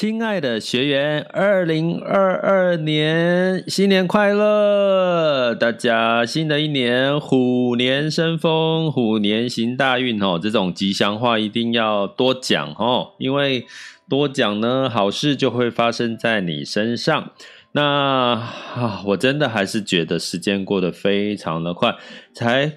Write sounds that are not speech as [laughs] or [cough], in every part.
亲爱的学员，二零二二年新年快乐！大家新的一年虎年生风，虎年行大运哦！这种吉祥话一定要多讲哦，因为多讲呢，好事就会发生在你身上。那啊，我真的还是觉得时间过得非常的快，才。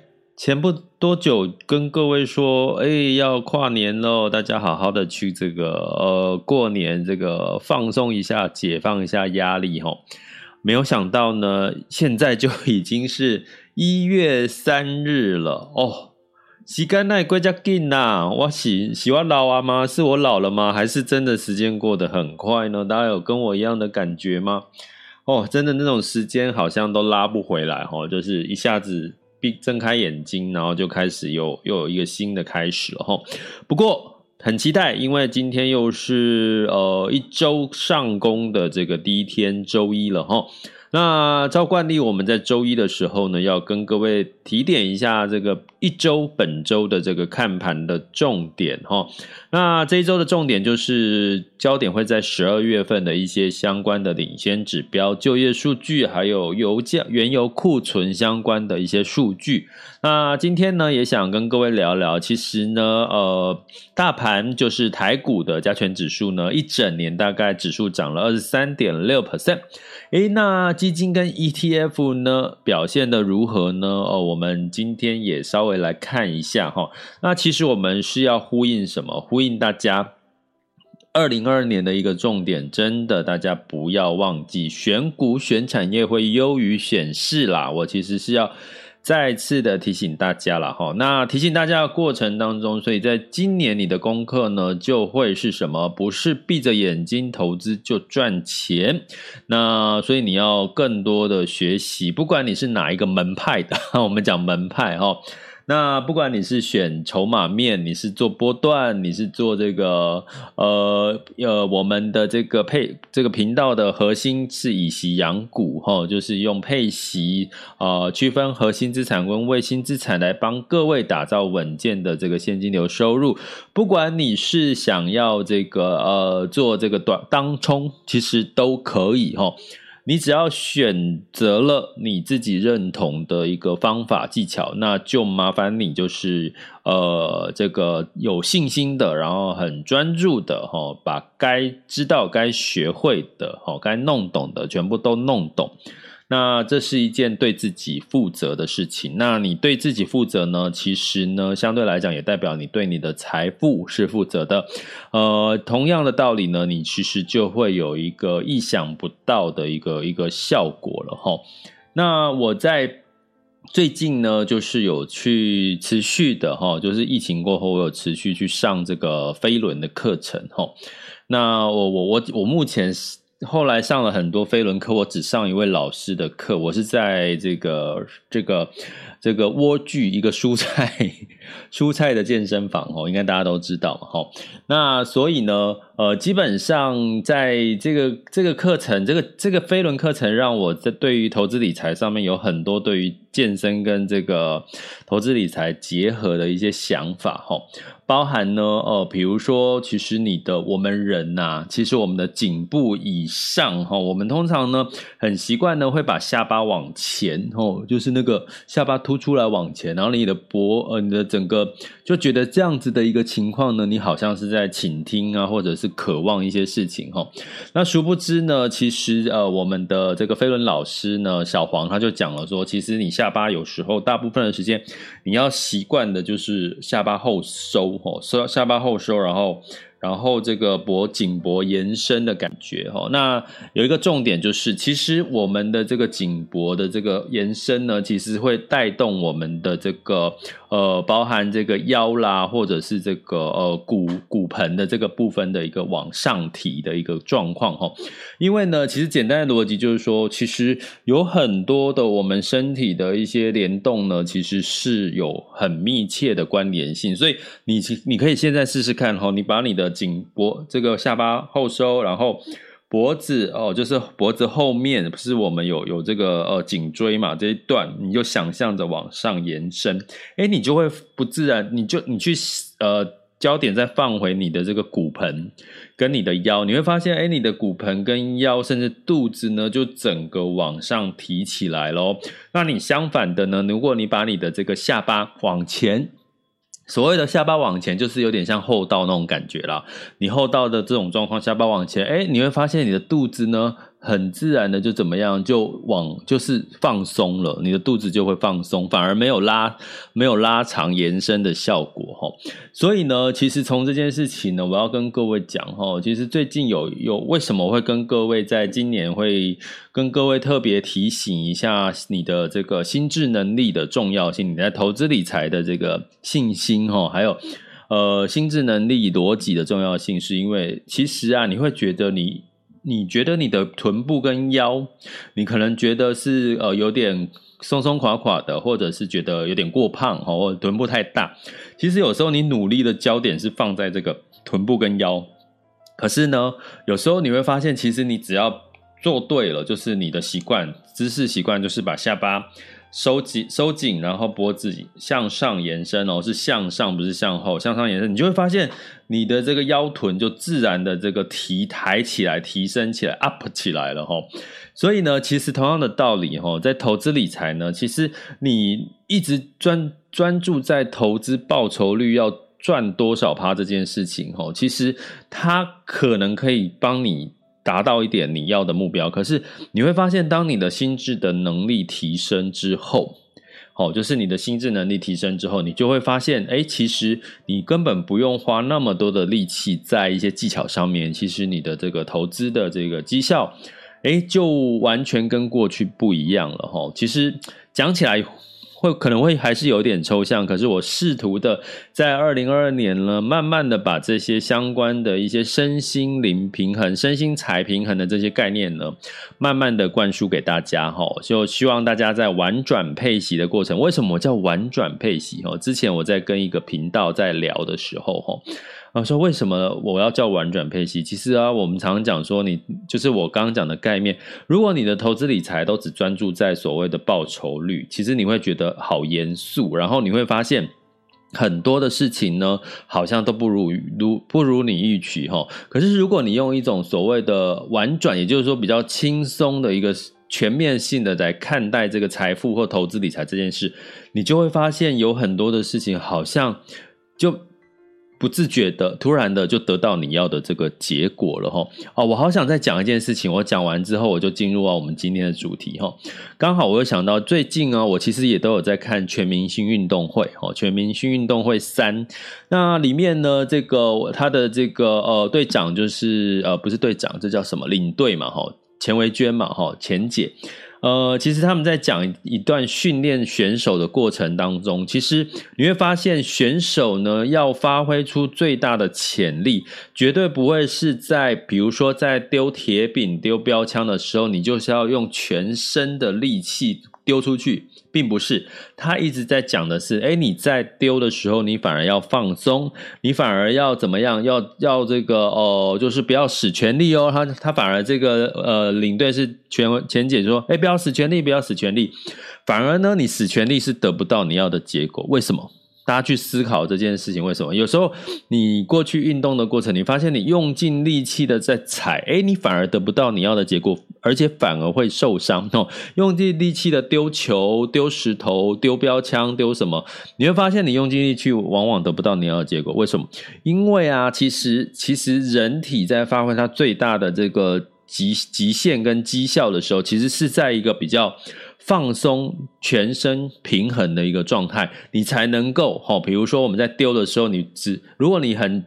前不多久跟各位说，哎，要跨年喽，大家好好的去这个呃过年，这个放松一下，解放一下压力吼。没有想到呢，现在就已经是一月三日了哦。时间奈归家紧呐，我喜喜欢老啊吗？是我老了吗？还是真的时间过得很快呢？大家有跟我一样的感觉吗？哦，真的那种时间好像都拉不回来哦，就是一下子。睁开眼睛，然后就开始有又有一个新的开始了哈。不过很期待，因为今天又是呃一周上工的这个第一天，周一了哈。那照惯例，我们在周一的时候呢，要跟各位提点一下这个一周本周的这个看盘的重点哈。那这一周的重点就是焦点会在十二月份的一些相关的领先指标、就业数据，还有油价、原油库存相关的一些数据。那今天呢，也想跟各位聊聊，其实呢，呃，大盘就是台股的加权指数呢，一整年大概指数涨了二十三点六 percent。诶，那基金跟 ETF 呢，表现的如何呢？哦，我们今天也稍微来看一下哈。那其实我们是要呼应什么？呼应大家二零二二年的一个重点，真的大家不要忘记，选股选产业会优于选市啦。我其实是要。再次的提醒大家了哈，那提醒大家的过程当中，所以在今年你的功课呢，就会是什么？不是闭着眼睛投资就赚钱，那所以你要更多的学习，不管你是哪一个门派的，我们讲门派哈。那不管你是选筹码面，你是做波段，你是做这个呃呃，我们的这个配这个频道的核心是以息养股哈，就是用配息啊、呃、区分核心资产跟卫星资产来帮各位打造稳健的这个现金流收入。不管你是想要这个呃做这个短当冲，其实都可以哈。你只要选择了你自己认同的一个方法技巧，那就麻烦你就是呃这个有信心的，然后很专注的哈，把该知道、该学会的、哈该弄懂的全部都弄懂。那这是一件对自己负责的事情。那你对自己负责呢？其实呢，相对来讲也代表你对你的财富是负责的。呃，同样的道理呢，你其实就会有一个意想不到的一个一个效果了哈。那我在最近呢，就是有去持续的齁，就是疫情过后，我有持续去上这个飞轮的课程齁。那我我我我目前。后来上了很多飞轮课，我只上一位老师的课。我是在这个这个这个莴苣一个蔬菜 [laughs] 蔬菜的健身房哦，应该大家都知道嘛哈。那所以呢，呃，基本上在这个这个课程，这个这个飞轮课程，让我在对于投资理财上面有很多对于健身跟这个投资理财结合的一些想法哈。包含呢，呃，比如说，其实你的我们人呐、其实我们的颈部以上哈，我们通常呢很习惯呢会把下巴往前哦，就是那个下巴凸出来往前，然后你的脖呃你的整个就觉得这样子的一个情况呢，你好像是在倾听啊，或者是是渴望一些事情哈。那殊不知呢，其实呃，我们的这个飞轮老师呢，小黄他就讲了说，其实你下巴有时候大部分的时间，你要习惯的就是下巴后收哦，收下巴后收，然后。然后这个脖颈脖延伸的感觉哈，那有一个重点就是，其实我们的这个颈脖的这个延伸呢，其实会带动我们的这个呃，包含这个腰啦，或者是这个呃骨骨盆的这个部分的一个往上提的一个状况哈。因为呢，其实简单的逻辑就是说，其实有很多的我们身体的一些联动呢，其实是有很密切的关联性，所以你你可以现在试试看哈，你把你的。颈脖这个下巴后收，然后脖子哦，就是脖子后面不是我们有有这个呃颈椎嘛，这一段你就想象着往上延伸，诶，你就会不自然，你就你去呃焦点再放回你的这个骨盆跟你的腰，你会发现诶，你的骨盆跟腰甚至肚子呢就整个往上提起来咯。那你相反的呢，如果你把你的这个下巴往前。所谓的下巴往前，就是有点像后倒那种感觉啦。你后倒的这种状况，下巴往前，哎，你会发现你的肚子呢，很自然的就怎么样，就往就是放松了，你的肚子就会放松，反而没有拉没有拉长延伸的效果齁。所以呢，其实从这件事情呢，我要跟各位讲齁，其实最近有有为什么会跟各位在今年会跟各位特别提醒一下你的这个心智能力的重要性，你在投资理财的这个信心齁，还有呃心智能力逻辑的重要性，是因为其实啊，你会觉得你。你觉得你的臀部跟腰，你可能觉得是呃有点松松垮垮的，或者是觉得有点过胖哦，或臀部太大。其实有时候你努力的焦点是放在这个臀部跟腰，可是呢，有时候你会发现，其实你只要做对了，就是你的习惯姿势习惯，就是把下巴。收紧，收紧，然后脖子向上延伸哦，是向上，不是向后，向上延伸，你就会发现你的这个腰臀就自然的这个提抬起来，提升起来，up 起来了哈。所以呢，其实同样的道理哈，在投资理财呢，其实你一直专专注在投资报酬率要赚多少趴这件事情哈，其实它可能可以帮你。达到一点你要的目标，可是你会发现，当你的心智的能力提升之后，哦，就是你的心智能力提升之后，你就会发现，哎，其实你根本不用花那么多的力气在一些技巧上面，其实你的这个投资的这个绩效，哎，就完全跟过去不一样了，哈。其实讲起来。会可能会还是有点抽象，可是我试图的在二零二二年呢，慢慢的把这些相关的一些身心灵平衡、身心财平衡的这些概念呢，慢慢的灌输给大家哈，就希望大家在玩转配息的过程，为什么我叫玩转配息？哦，之前我在跟一个频道在聊的时候哈。啊，说为什么我要叫婉转配息？其实啊，我们常常讲说，你就是我刚刚讲的概念。如果你的投资理财都只专注在所谓的报酬率，其实你会觉得好严肃，然后你会发现很多的事情呢，好像都不如如不如你预期哈。可是如果你用一种所谓的婉转，也就是说比较轻松的一个全面性的来看待这个财富或投资理财这件事，你就会发现有很多的事情好像就。不自觉的，突然的就得到你要的这个结果了哈。哦，我好想再讲一件事情，我讲完之后我就进入到我们今天的主题哈。刚好我又想到最近啊，我其实也都有在看全明星运动会哦，全明星运动会三，那里面呢，这个他的这个呃队长就是呃不是队长，这叫什么领队嘛哈，钱维娟嘛哈，钱姐。呃，其实他们在讲一段训练选手的过程当中，其实你会发现选手呢要发挥出最大的潜力，绝对不会是在比如说在丢铁饼、丢标枪的时候，你就是要用全身的力气丢出去。并不是，他一直在讲的是，哎，你在丢的时候，你反而要放松，你反而要怎么样？要要这个哦，就是不要使全力哦。他他反而这个呃，领队是全前姐说，哎，不要使全力，不要使全力。反而呢，你使全力是得不到你要的结果。为什么？大家去思考这件事情，为什么？有时候你过去运动的过程，你发现你用尽力气的在踩，诶，你反而得不到你要的结果，而且反而会受伤哦。用尽力气的丢球、丢石头、丢标枪、丢什么，你会发现你用尽力气，往往得不到你要的结果。为什么？因为啊，其实其实人体在发挥它最大的这个极极限跟绩效的时候，其实是在一个比较。放松全身平衡的一个状态，你才能够哈。比如说我们在丢的时候，你只如果你很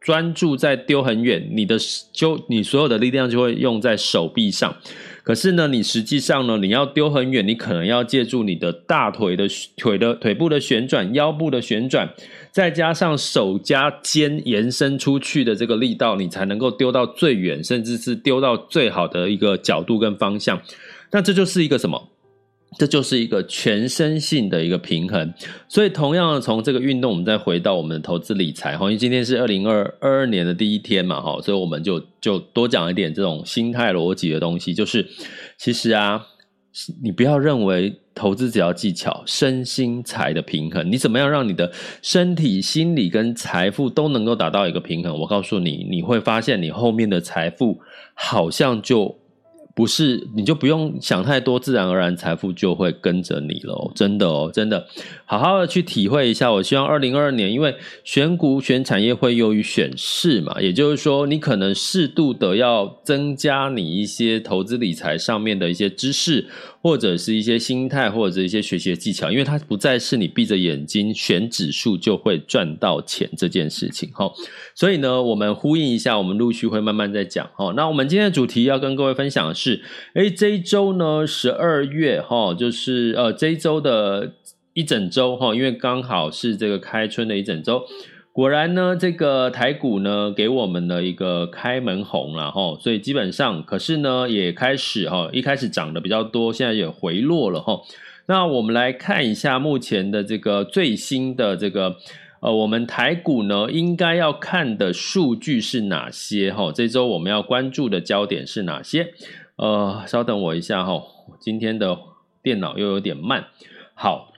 专注在丢很远，你的就你所有的力量就会用在手臂上。可是呢，你实际上呢，你要丢很远，你可能要借助你的大腿的腿的腿部的旋转、腰部的旋转，再加上手加肩延伸出去的这个力道，你才能够丢到最远，甚至是丢到最好的一个角度跟方向。那这就是一个什么？这就是一个全身性的一个平衡，所以同样的，从这个运动，我们再回到我们的投资理财哈，因为今天是二零二二年的第一天嘛哈，所以我们就就多讲一点这种心态逻辑的东西。就是其实啊，你不要认为投资只要技巧，身心财的平衡，你怎么样让你的身体、心理跟财富都能够达到一个平衡？我告诉你，你会发现你后面的财富好像就。不是，你就不用想太多，自然而然财富就会跟着你了，真的哦，真的，好好的去体会一下。我希望二零二二年，因为选股选产业会优于选市嘛，也就是说，你可能适度的要增加你一些投资理财上面的一些知识。或者是一些心态，或者一些学习的技巧，因为它不再是你闭着眼睛选指数就会赚到钱这件事情哈。所以呢，我们呼应一下，我们陆续会慢慢再讲哈。那我们今天的主题要跟各位分享的是，诶，这一周呢，十二月哈，就是呃这一周的一整周哈，因为刚好是这个开春的一整周。果然呢，这个台股呢给我们的一个开门红了哈，所以基本上，可是呢也开始哈，一开始涨得比较多，现在也回落了哈。那我们来看一下目前的这个最新的这个呃，我们台股呢应该要看的数据是哪些哈？这周我们要关注的焦点是哪些？呃，稍等我一下哈，今天的电脑又有点慢，好。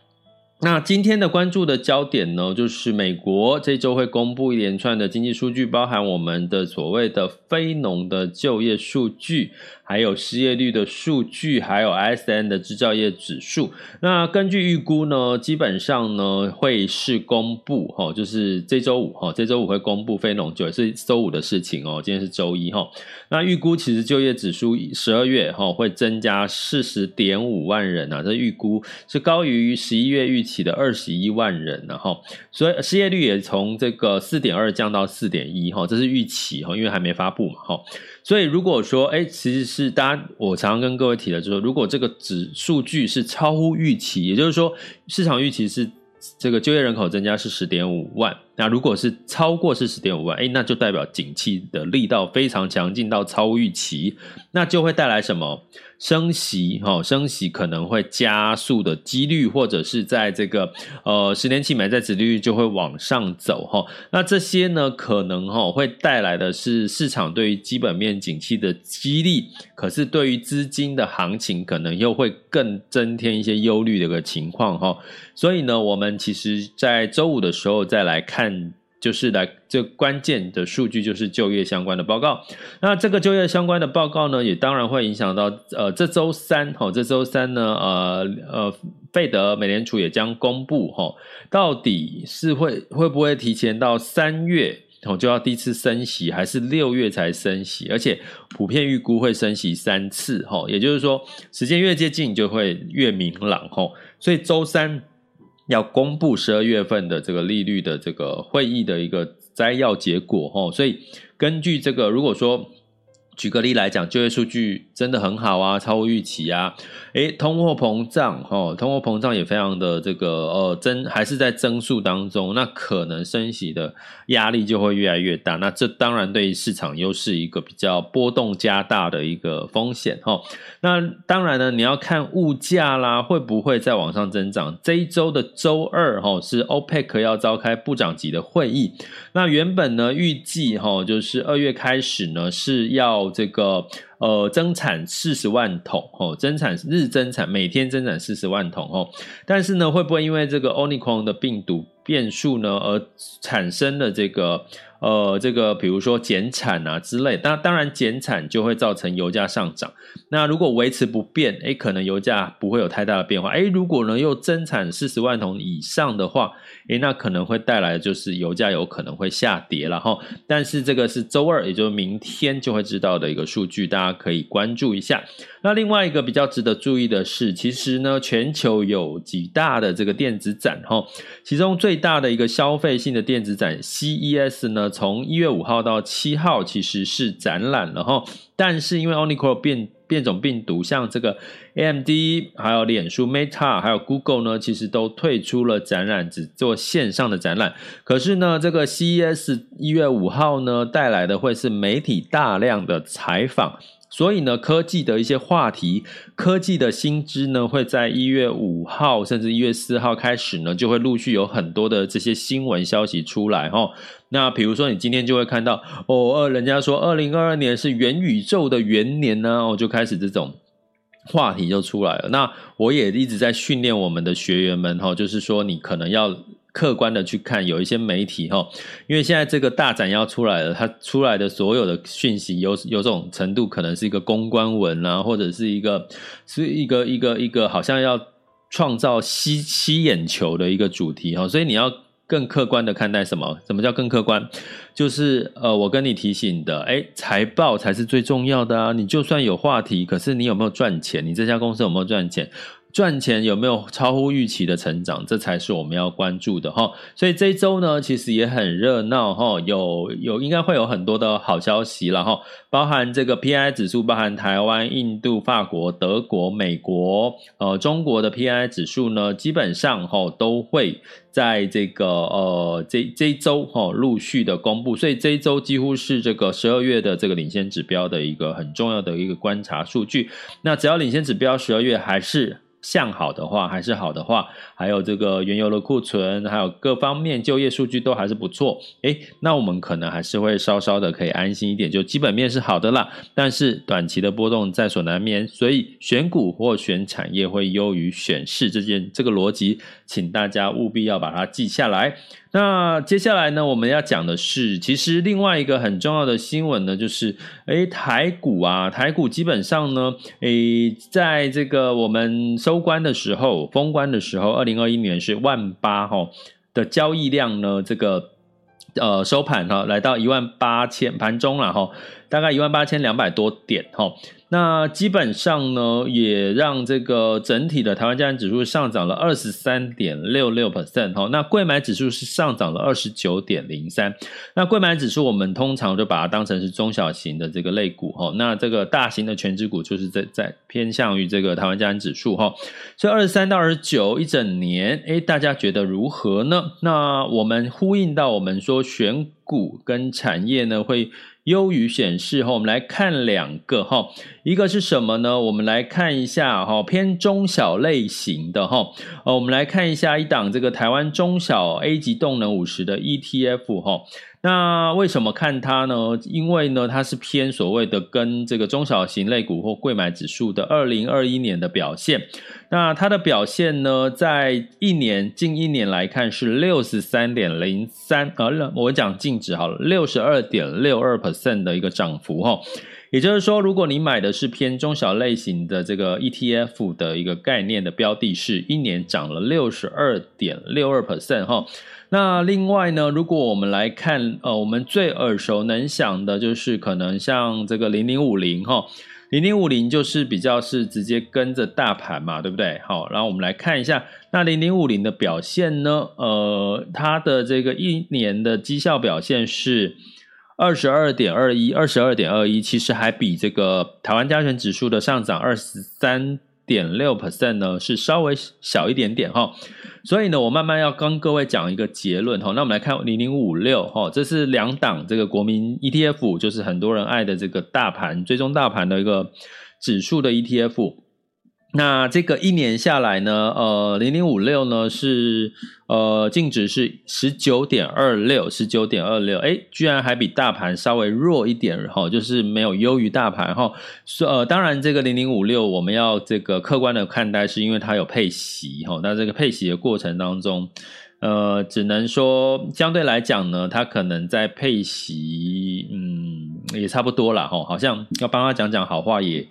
那今天的关注的焦点呢，就是美国这周会公布一连串的经济数据，包含我们的所谓的非农的就业数据。还有失业率的数据，还有 ISM 的制造业指数。那根据预估呢，基本上呢会是公布哈，就是这周五哈，这周五会公布非农就业，是周五的事情哦。今天是周一哈。那预估其实就业指数十二月哈会增加四十点五万人啊，这预估是高于十一月预起的二十一万人然后，所以失业率也从这个四点二降到四点一哈，这是预期哈，因为还没发布嘛哈。所以如果说，哎，其实是大家，我常常跟各位提的，就是说，如果这个指数据是超乎预期，也就是说，市场预期是这个就业人口增加是十点五万，那如果是超过是十点五万，哎，那就代表景气的力道非常强劲到超预期，那就会带来什么？升息，哈，升息可能会加速的几率，或者是在这个呃十年期美债殖利率就会往上走，哈。那这些呢，可能哈会带来的是市场对于基本面景气的激励，可是对于资金的行情，可能又会更增添一些忧虑的一个情况，哈。所以呢，我们其实在周五的时候再来看。嗯就是来，这关键的数据就是就业相关的报告。那这个就业相关的报告呢，也当然会影响到呃，这周三哈，这周三呢，呃呃，费德美联储也将公布哈，到底是会会不会提前到三月哦就要第一次升息，还是六月才升息？而且普遍预估会升息三次哈，也就是说时间越接近就会越明朗哈。所以周三。要公布十二月份的这个利率的这个会议的一个摘要结果哦，所以根据这个，如果说。举个例来讲，就业数据真的很好啊，超乎预期啊。诶，通货膨胀，哈，通货膨胀也非常的这个呃增，还是在增速当中，那可能升息的压力就会越来越大。那这当然对于市场又是一个比较波动加大的一个风险，哈。那当然呢，你要看物价啦，会不会再往上增长？这一周的周二，哈，是 OPEC 要召开部长级的会议。那原本呢，预计哈，就是二月开始呢是要。这个呃增产四十万桶哦，增产日增产每天增产四十万桶哦，但是呢，会不会因为这个 Omicron 的病毒变数呢而产生了这个？呃，这个比如说减产啊之类，那当然减产就会造成油价上涨。那如果维持不变，诶，可能油价不会有太大的变化。诶，如果呢又增产四十万桶以上的话，诶，那可能会带来的就是油价有可能会下跌了哈。但是这个是周二，也就是明天就会知道的一个数据，大家可以关注一下。那另外一个比较值得注意的是，其实呢，全球有几大的这个电子展哈，其中最大的一个消费性的电子展 CES 呢。从一月五号到七号其实是展览了哈，但是因为 Omicron 变变种病毒，像这个 AMD、还有脸书、Meta、还有 Google 呢，其实都退出了展览，只做线上的展览。可是呢，这个 CES 一月五号呢，带来的会是媒体大量的采访。所以呢，科技的一些话题，科技的新知呢，会在一月五号甚至一月四号开始呢，就会陆续有很多的这些新闻消息出来哈。那比如说，你今天就会看到哦，人家说二零二二年是元宇宙的元年呢，哦，就开始这种话题就出来了。那我也一直在训练我们的学员们哈，就是说你可能要。客观的去看，有一些媒体哈，因为现在这个大展要出来了，它出来的所有的讯息有有种程度，可能是一个公关文啊，或者是一个是一个一个一个好像要创造吸吸眼球的一个主题哈，所以你要更客观的看待什么？什么叫更客观？就是呃，我跟你提醒的，哎，财报才是最重要的啊！你就算有话题，可是你有没有赚钱？你这家公司有没有赚钱？赚钱有没有超乎预期的成长？这才是我们要关注的哈。所以这一周呢，其实也很热闹哈，有有应该会有很多的好消息了哈，包含这个 P I 指数，包含台湾、印度、法国、德国、美国，呃，中国的 P I 指数呢，基本上哈都会在这个呃这这一周哈陆续的公布，所以这一周几乎是这个十二月的这个领先指标的一个很重要的一个观察数据。那只要领先指标十二月还是向好的话，还是好的话，还有这个原油的库存，还有各方面就业数据都还是不错，诶，那我们可能还是会稍稍的可以安心一点，就基本面是好的啦，但是短期的波动在所难免，所以选股或选产业会优于选市，这件这个逻辑，请大家务必要把它记下来。那接下来呢，我们要讲的是，其实另外一个很重要的新闻呢，就是，诶，台股啊，台股基本上呢，诶，在这个我们收官的时候，封关的时候，二零二一年是万八哈的交易量呢，这个呃收盘哈，来到一万八千盘中了哈，大概一万八千两百多点哈。那基本上呢，也让这个整体的台湾加权指数上涨了二十三点六六 percent 哈。那柜买指数是上涨了二十九点零三。那柜买指数我们通常就把它当成是中小型的这个类股哈。那这个大型的权值股就是在在偏向于这个台湾加权指数哈。所以二十三到二十九一整年，诶，大家觉得如何呢？那我们呼应到我们说选股跟产业呢会。优于显示哈，我们来看两个哈，一个是什么呢？我们来看一下哈，偏中小类型的哈，呃，我们来看一下一档这个台湾中小 A 级动能五十的 ETF 哈。那为什么看它呢？因为呢，它是偏所谓的跟这个中小型类股或贵买指数的二零二一年的表现。那它的表现呢，在一年近一年来看是六十三点零三，呃，我讲净值好了，六十二点六二 percent 的一个涨幅哈。也就是说，如果你买的是偏中小类型的这个 ETF 的一个概念的标的，是一年涨了六十二点六二 percent 哈。那另外呢，如果我们来看，呃，我们最耳熟能详的，就是可能像这个零零五零哈，零零五零就是比较是直接跟着大盘嘛，对不对？好，然后我们来看一下，那零零五零的表现呢，呃，它的这个一年的绩效表现是二十二点二一，二十二点二一，其实还比这个台湾加权指数的上涨二十三点六 percent 呢，是稍微小一点点哈。所以呢，我慢慢要跟各位讲一个结论哈。那我们来看零零五六哈，这是两档这个国民 ETF，就是很多人爱的这个大盘追踪大盘的一个指数的 ETF。那这个一年下来呢，呃，零零五六呢是呃净值是十九点二六，十九点二六，哎，居然还比大盘稍微弱一点哈，就是没有优于大盘哈。呃，当然这个零零五六我们要这个客观的看待，是因为它有配息哈。那这个配息的过程当中，呃，只能说相对来讲呢，它可能在配息，嗯，也差不多啦哈。好像要帮他讲讲好话也。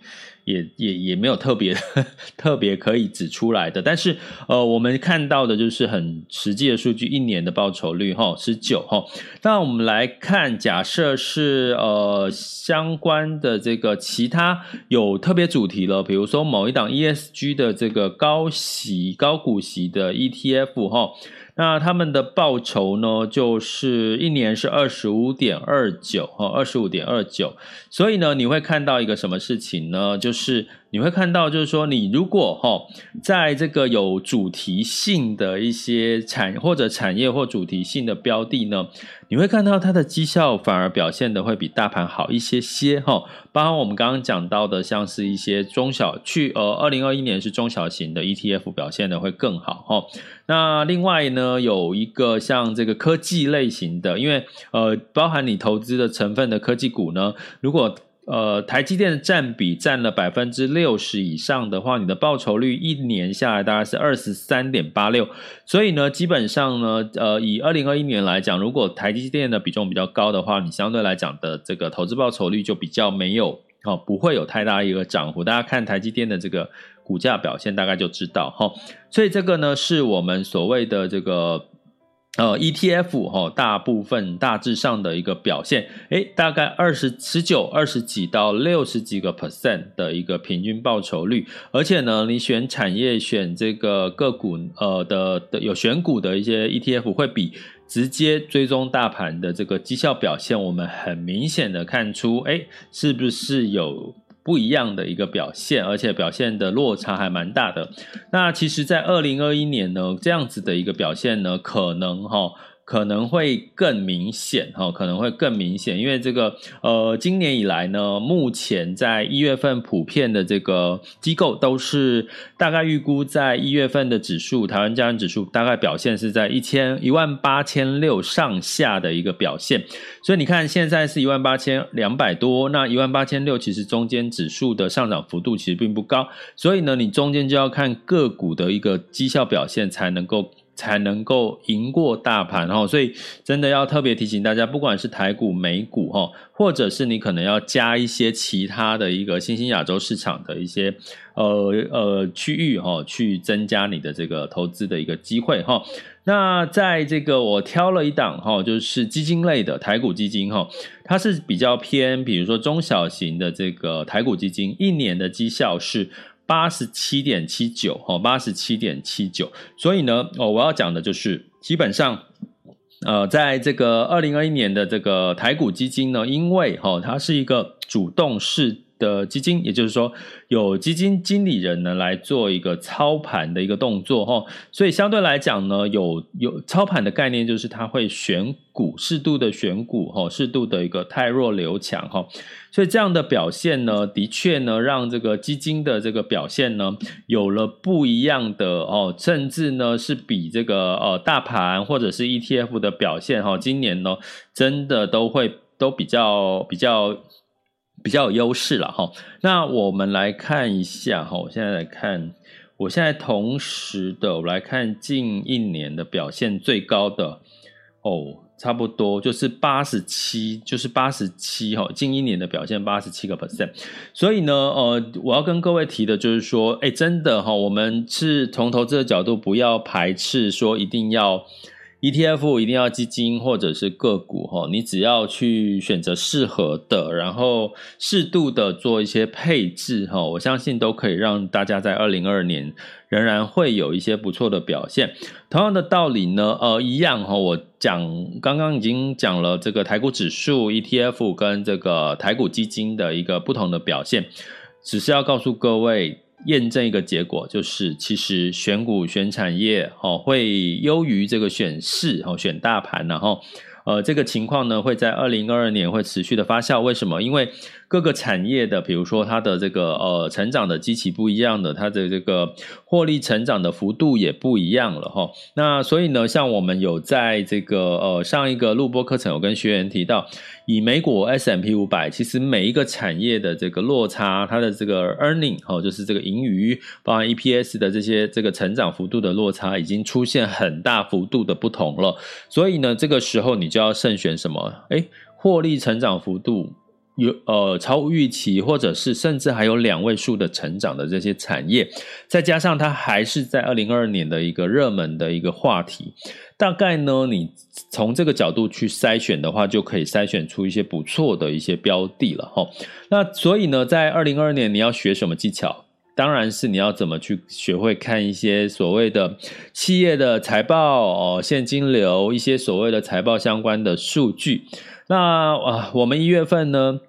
也也也没有特别 [laughs] 特别可以指出来的，但是呃，我们看到的就是很实际的数据，一年的报酬率哈，十九哈。那我们来看，假设是呃相关的这个其他有特别主题了，比如说某一档 ESG 的这个高息高股息的 ETF 哈。那他们的报酬呢，就是一年是二十五点二九哈，二十五点二九。所以呢，你会看到一个什么事情呢？就是你会看到，就是说，你如果哈，在这个有主题性的一些产或者产业或主题性的标的呢，你会看到它的绩效反而表现的会比大盘好一些些哈。包括我们刚刚讲到的，像是一些中小去呃，二零二一年是中小型的 ETF 表现的会更好哈。那另外呢，有一个像这个科技类型的，因为呃，包含你投资的成分的科技股呢，如果呃台积电的占比占了百分之六十以上的话，你的报酬率一年下来大概是二十三点八六。所以呢，基本上呢，呃，以二零二一年来讲，如果台积电的比重比较高的话，你相对来讲的这个投资报酬率就比较没有哦，不会有太大一个涨幅。大家看台积电的这个。股价表现大概就知道哈，所以这个呢是我们所谓的这个呃 ETF 哈，大部分大致上的一个表现，诶，大概二十十九二十几到六十几个 percent 的一个平均报酬率，而且呢，你选产业选这个个股呃的有选股的一些 ETF 会比直接追踪大盘的这个绩效表现，我们很明显的看出，诶，是不是有？不一样的一个表现，而且表现的落差还蛮大的。那其实，在二零二一年呢，这样子的一个表现呢，可能哈。可能会更明显哈，可能会更明显，因为这个呃，今年以来呢，目前在一月份普遍的这个机构都是大概预估在一月份的指数，台湾加权指数大概表现是在一千一万八千六上下的一个表现，所以你看现在是一万八千两百多，那一万八千六其实中间指数的上涨幅度其实并不高，所以呢，你中间就要看个股的一个绩效表现才能够。才能够赢过大盘哈，所以真的要特别提醒大家，不管是台股、美股哈，或者是你可能要加一些其他的一个新兴亚洲市场的一些呃呃区域哈，去增加你的这个投资的一个机会哈。那在这个我挑了一档哈，就是基金类的台股基金哈，它是比较偏，比如说中小型的这个台股基金，一年的绩效是。八十七点七九，哦，八十七点七九，所以呢，哦，我要讲的就是，基本上，呃，在这个二零二一年的这个台股基金呢，因为哈，它是一个主动式的基金，也就是说，有基金经理人呢来做一个操盘的一个动作哈，所以相对来讲呢，有有操盘的概念，就是他会选股，适度的选股哈，适度的一个汰弱留强哈，所以这样的表现呢，的确呢，让这个基金的这个表现呢，有了不一样的哦，甚至呢是比这个呃大盘或者是 ETF 的表现哈，今年呢真的都会都比较比较。比较有优势了哈，那我们来看一下哈，我现在来看，我现在同时的我来看近一年的表现最高的哦，差不多就是八十七，就是八十七哈，近一年的表现八十七个 percent，所以呢，呃，我要跟各位提的就是说，哎，真的哈，我们是从投资的角度不要排斥说一定要。ETF 一定要基金或者是个股哈，你只要去选择适合的，然后适度的做一些配置哈，我相信都可以让大家在二零二二年仍然会有一些不错的表现。同样的道理呢，呃，一样哈，我讲刚刚已经讲了这个台股指数 ETF 跟这个台股基金的一个不同的表现，只是要告诉各位。验证一个结果，就是其实选股选产业哦，会优于这个选市哦，选大盘，然后呃，这个情况呢会在二零二二年会持续的发酵。为什么？因为各个产业的，比如说它的这个呃成长的机器不一样的，它的这个获利成长的幅度也不一样了哈。那所以呢，像我们有在这个呃上一个录播课程，有跟学员提到，以美股 S M P 五百，其实每一个产业的这个落差，它的这个 earning 哦，就是这个盈余，包含 EPS 的这些这个成长幅度的落差，已经出现很大幅度的不同了。所以呢，这个时候你就要慎选什么？诶，获利成长幅度。有呃超预期，或者是甚至还有两位数的成长的这些产业，再加上它还是在二零二二年的一个热门的一个话题，大概呢，你从这个角度去筛选的话，就可以筛选出一些不错的一些标的了哈。那所以呢，在二零二二年你要学什么技巧？当然是你要怎么去学会看一些所谓的企业的财报哦，现金流一些所谓的财报相关的数据。那啊，我们一月份呢，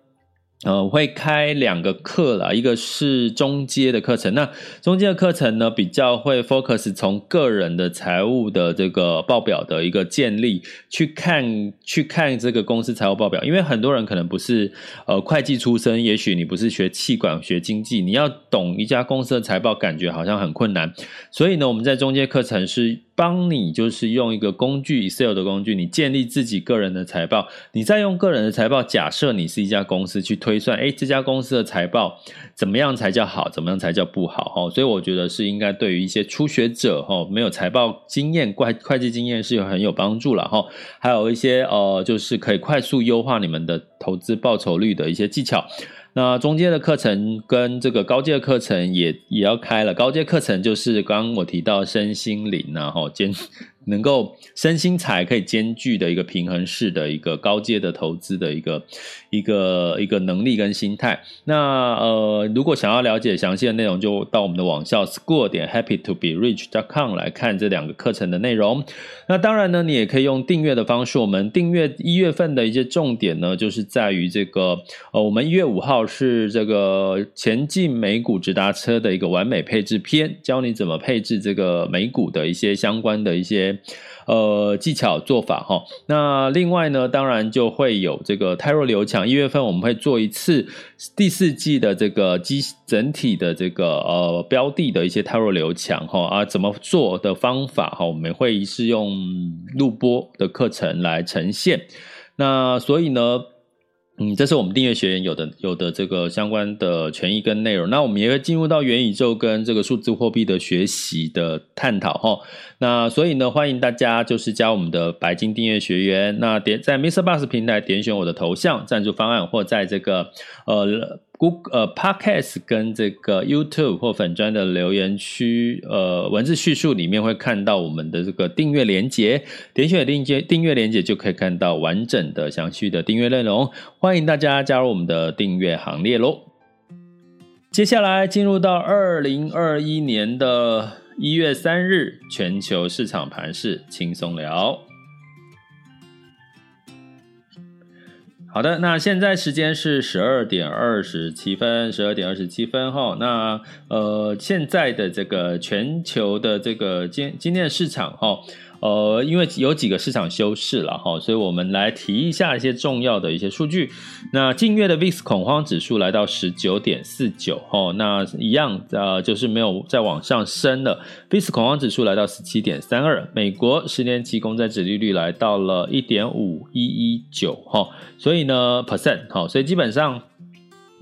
呃，会开两个课啦，一个是中阶的课程。那中阶的课程呢，比较会 focus 从个人的财务的这个报表的一个建立去看，去看这个公司财务报表。因为很多人可能不是呃会计出身，也许你不是学气管、学经济，你要懂一家公司的财报，感觉好像很困难。所以呢，我们在中阶课程是。帮你就是用一个工具 Excel 的工具，你建立自己个人的财报，你再用个人的财报，假设你是一家公司去推算，诶，这家公司的财报怎么样才叫好，怎么样才叫不好？哈，所以我觉得是应该对于一些初学者哈，没有财报经验、会会计经验是有很有帮助了哈。还有一些呃，就是可以快速优化你们的投资报酬率的一些技巧。那中阶的课程跟这个高阶的课程也也要开了。高阶课程就是刚刚我提到身心灵啊，哈，兼能够身心财可以兼具的一个平衡式的一个高阶的投资的一个一个一个能力跟心态。那呃，如果想要了解详细的内容，就到我们的网校 school 点 happy to be rich dot com 来看这两个课程的内容。那当然呢，你也可以用订阅的方式。我们订阅一月份的一些重点呢，就是在于这个呃，我们一月五号。是这个前进美股直达车的一个完美配置篇，教你怎么配置这个美股的一些相关的一些呃技巧做法哈。那另外呢，当然就会有这个泰弱流强。一月份我们会做一次第四季的这个基整体的这个呃标的的一些泰弱流强哈啊，怎么做的方法哈，我们会是用录播的课程来呈现。那所以呢。嗯，这是我们订阅学员有的有的这个相关的权益跟内容。那我们也会进入到元宇宙跟这个数字货币的学习的探讨哈。那所以呢，欢迎大家就是加我们的白金订阅学员。那点在 Mister Bus 平台点选我的头像赞助方案，或在这个呃。Google 呃，Podcast 跟这个 YouTube 或粉专的留言区，呃，文字叙述里面会看到我们的这个订阅连接，点选订阅订阅连接就可以看到完整的详细的订阅内容。欢迎大家加入我们的订阅行列喽！接下来进入到二零二一年的一月三日，全球市场盘势轻松聊。好的，那现在时间是十二点二十七分，十二点二十七分哈。那呃，现在的这个全球的这个今今天的市场哈。呃，因为有几个市场休市了哈，所以我们来提一下一些重要的一些数据。那近月的 VIX 恐慌指数来到十九点四九哈，那一样呃，就是没有再往上升了。VIX 恐慌指数来到十七点三二，美国十年期公债殖利率来到了一点五一一九哈，所以呢 percent 哈，所以基本上。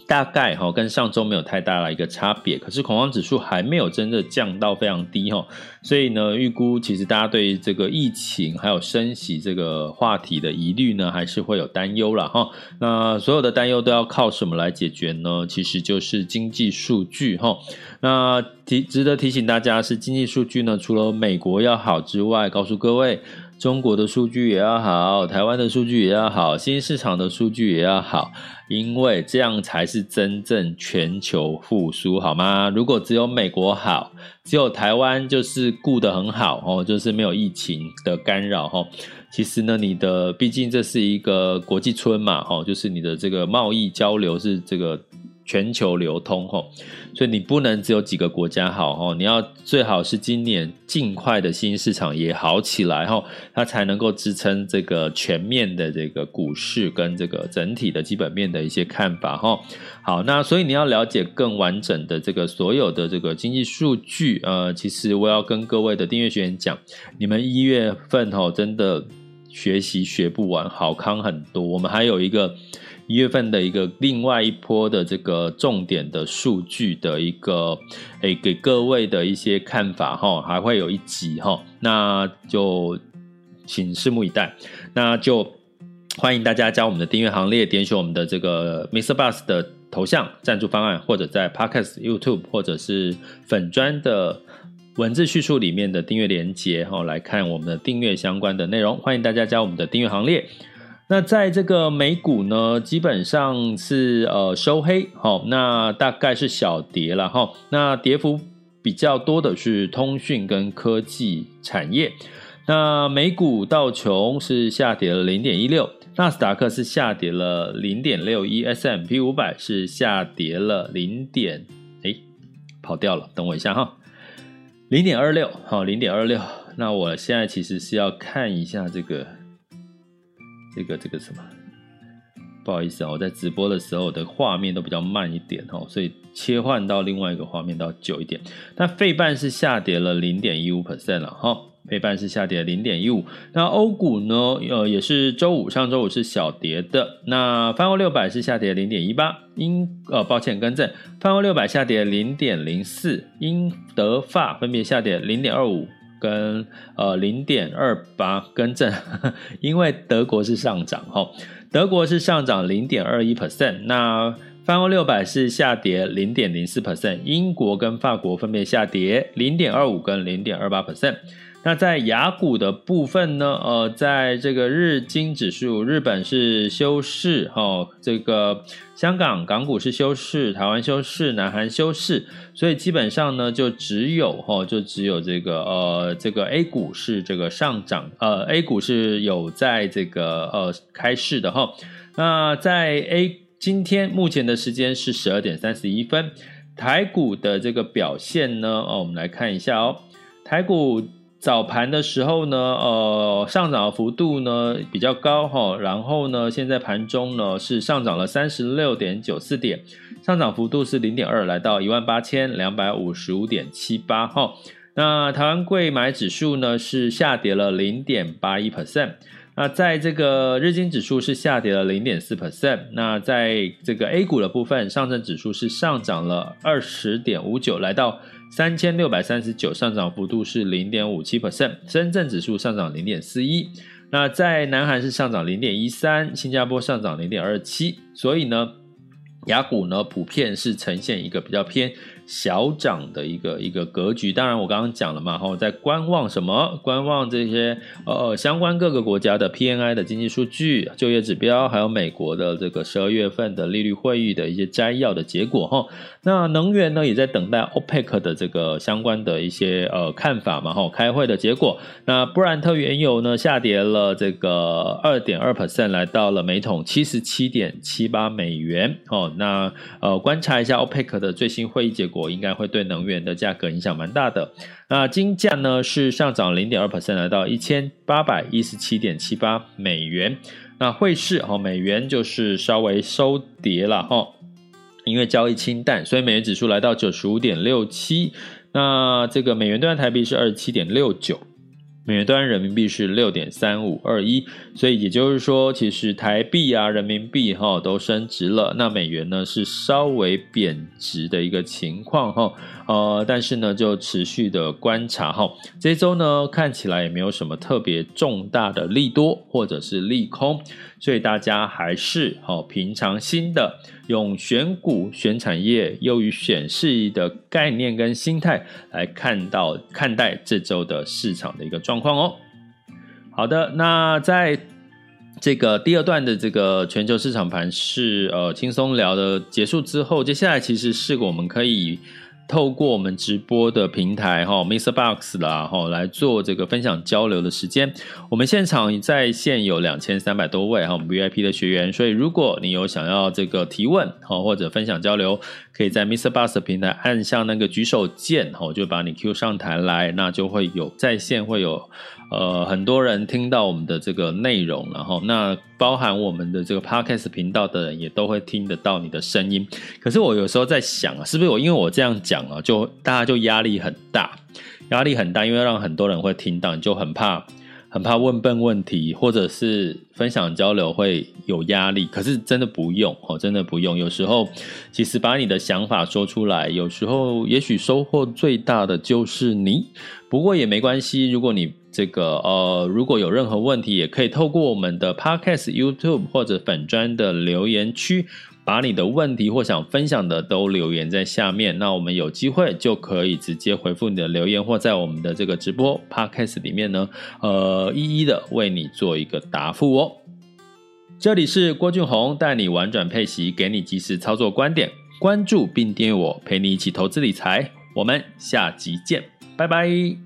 大概哈跟上周没有太大的一个差别，可是恐慌指数还没有真的降到非常低哈，所以呢，预估其实大家对这个疫情还有升息这个话题的疑虑呢，还是会有担忧了哈。那所有的担忧都要靠什么来解决呢？其实就是经济数据哈。那提值得提醒大家是经济数据呢，除了美国要好之外，告诉各位。中国的数据也要好，台湾的数据也要好，新市场的数据也要好，因为这样才是真正全球复苏，好吗？如果只有美国好，只有台湾就是顾得很好哦，就是没有疫情的干扰哦。其实呢，你的毕竟这是一个国际村嘛，哦，就是你的这个贸易交流是这个全球流通吼，所以你不能只有几个国家好吼，你要最好是今年尽快的新市场也好起来吼，它才能够支撑这个全面的这个股市跟这个整体的基本面的一些看法吼。好，那所以你要了解更完整的这个所有的这个经济数据，呃，其实我要跟各位的订阅学员讲，你们一月份吼真的学习学不完，好康很多，我们还有一个。一月份的一个另外一波的这个重点的数据的一个诶，给各位的一些看法哈，还会有一集哈，那就请拭目以待。那就欢迎大家加我们的订阅行列，点选我们的这个 Mr. Bus 的头像赞助方案，或者在 Podcast、YouTube 或者是粉砖的文字叙述里面的订阅连接哈，来看我们的订阅相关的内容。欢迎大家加我们的订阅行列。那在这个美股呢，基本上是呃收黑，好，那大概是小跌了哈。那跌幅比较多的是通讯跟科技产业。那美股道琼是下跌了零点一六，纳斯达克是下跌了零点六一，S M P 五百是下跌了零点，哎，跑掉了，等我一下哈，零点二六，好，零点二六。那我现在其实是要看一下这个。这个这个什么？不好意思啊，我在直播的时候的画面都比较慢一点哦，所以切换到另外一个画面都要久一点。那费半是下跌了零点一五 percent 了哈，费半是下跌零点一五。那欧股呢？呃，也是周五，上周五是小跌的。那泛欧六百是下跌零点一八，英呃，抱歉更正，泛欧六百下跌零点零四，英德法分别下跌零点二五。跟呃零点二八更正，因为德国是上涨哈，德国是上涨零点二一 percent，那泛欧六百是下跌零点零四 percent，英国跟法国分别下跌零点二五跟零点二八 percent。那在雅股的部分呢？呃，在这个日经指数，日本是休市，哦，这个香港港股是休市，台湾休市，南韩休市，所以基本上呢，就只有哈，就只有这个呃，这个 A 股是这个上涨，呃，A 股是有在这个呃开市的哈。那在 A 今天目前的时间是十二点三十一分，台股的这个表现呢，哦，我们来看一下哦，台股。早盘的时候呢，呃，上涨的幅度呢比较高哈，然后呢，现在盘中呢是上涨了三十六点九四点，上涨幅度是零点二，来到一万八千两百五十五点七八哈。那台湾贵买指数呢是下跌了零点八一 percent，那在这个日经指数是下跌了零点四 percent，那在这个 A 股的部分，上证指数是上涨了二十点五九，来到。三千六百三十九，上涨幅度是零点五七 percent，深圳指数上涨零点四一，那在南韩是上涨零点一三，新加坡上涨零点二七，所以呢，雅股呢普遍是呈现一个比较偏。小涨的一个一个格局，当然我刚刚讲了嘛，哈，在观望什么？观望这些呃相关各个国家的 PNI 的经济数据、就业指标，还有美国的这个十二月份的利率会议的一些摘要的结果，哈。那能源呢，也在等待 OPEC 的这个相关的一些呃看法嘛，哈，开会的结果。那布兰特原油呢，下跌了这个二点二 percent，来到了每桶七十七点七八美元，哦。那呃观察一下 OPEC 的最新会议结果。我应该会对能源的价格影响蛮大的。那金价呢是上涨零点二 percent，来到一千八百一十七点七八美元。那汇市哈，美元就是稍微收跌了哦，因为交易清淡，所以美元指数来到九十五点六七。那这个美元兑换台币是二十七点六九。美元端人民币是六点三五二一，所以也就是说，其实台币啊、人民币哈都升值了，那美元呢是稍微贬值的一个情况哈，呃，但是呢就持续的观察哈，这周呢看起来也没有什么特别重大的利多或者是利空。所以大家还是好平常心的，用选股选产业优于选市的概念跟心态来看到看待这周的市场的一个状况哦。好的，那在这个第二段的这个全球市场盘是呃轻松聊的结束之后，接下来其实是我们可以透过我们直播的平台哈，Mr. Box 啦哈，来做这个分享交流的时间。我们现场在线有两千三百多位哈我们，VIP 的学员，所以如果你有想要这个提问哈，或者分享交流，可以在 Mr. Box 的平台按下那个举手键哈，就把你 Q 上台来，那就会有在线会有。呃，很多人听到我们的这个内容，然后那包含我们的这个 Podcast 频道的人也都会听得到你的声音。可是我有时候在想啊，是不是我因为我这样讲啊，就大家就压力很大，压力很大，因为让很多人会听到，你就很怕，很怕问笨问题，或者是分享交流会有压力。可是真的不用哦，真的不用。有时候其实把你的想法说出来，有时候也许收获最大的就是你。不过也没关系，如果你这个呃，如果有任何问题，也可以透过我们的 Podcast、YouTube 或者粉专的留言区，把你的问题或想分享的都留言在下面。那我们有机会就可以直接回复你的留言，或在我们的这个直播 Podcast 里面呢，呃，一一的为你做一个答复哦。这里是郭俊宏，带你玩转配息，给你及时操作观点，关注并订阅我，陪你一起投资理财。我们下集见，拜拜。